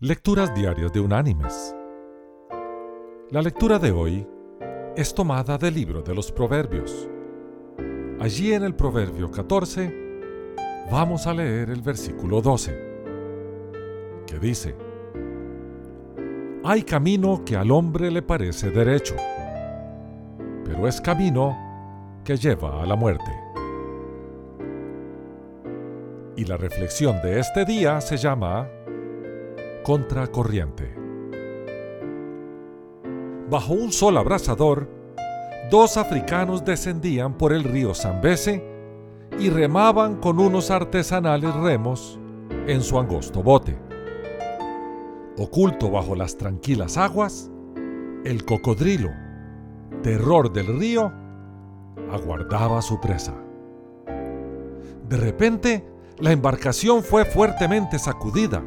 Lecturas Diarias de Unánimes. La lectura de hoy es tomada del libro de los Proverbios. Allí en el Proverbio 14 vamos a leer el versículo 12, que dice, Hay camino que al hombre le parece derecho, pero es camino que lleva a la muerte. Y la reflexión de este día se llama Contracorriente. Bajo un sol abrasador, dos africanos descendían por el río Zambeze y remaban con unos artesanales remos en su angosto bote. Oculto bajo las tranquilas aguas, el cocodrilo, terror del río, aguardaba su presa. De repente, la embarcación fue fuertemente sacudida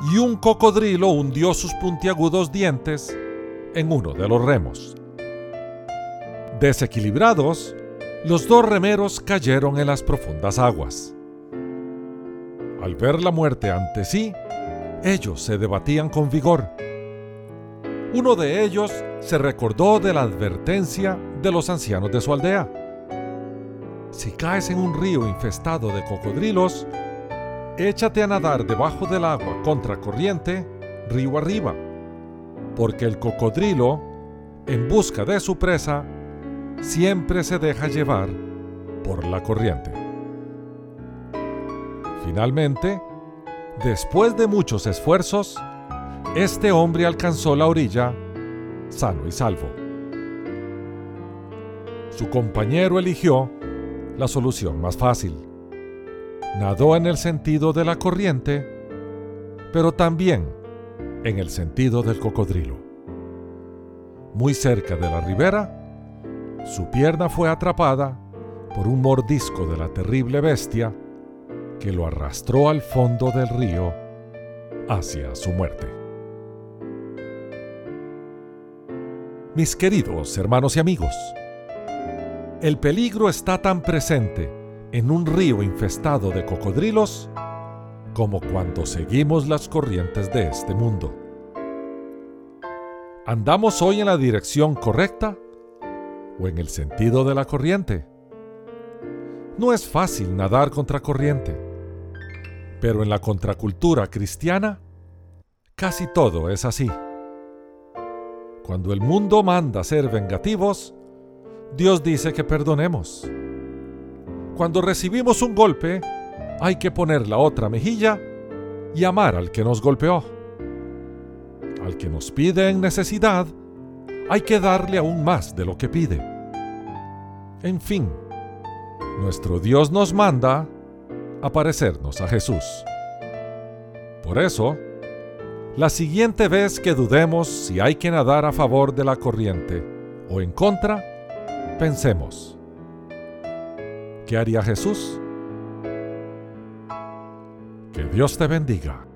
y un cocodrilo hundió sus puntiagudos dientes en uno de los remos. Desequilibrados, los dos remeros cayeron en las profundas aguas. Al ver la muerte ante sí, ellos se debatían con vigor. Uno de ellos se recordó de la advertencia de los ancianos de su aldea. Si caes en un río infestado de cocodrilos, échate a nadar debajo del agua contracorriente, río arriba, porque el cocodrilo, en busca de su presa, siempre se deja llevar por la corriente. Finalmente, después de muchos esfuerzos, este hombre alcanzó la orilla sano y salvo. Su compañero eligió la solución más fácil nadó en el sentido de la corriente, pero también en el sentido del cocodrilo. Muy cerca de la ribera, su pierna fue atrapada por un mordisco de la terrible bestia que lo arrastró al fondo del río hacia su muerte. Mis queridos hermanos y amigos, el peligro está tan presente en un río infestado de cocodrilos como cuando seguimos las corrientes de este mundo. ¿Andamos hoy en la dirección correcta o en el sentido de la corriente? No es fácil nadar contra corriente, pero en la contracultura cristiana casi todo es así. Cuando el mundo manda ser vengativos, Dios dice que perdonemos. Cuando recibimos un golpe, hay que poner la otra mejilla y amar al que nos golpeó. Al que nos pide en necesidad, hay que darle aún más de lo que pide. En fin, nuestro Dios nos manda a parecernos a Jesús. Por eso, la siguiente vez que dudemos si hay que nadar a favor de la corriente o en contra, pensemos, ¿Qué haría Jesús? Que Dios te bendiga.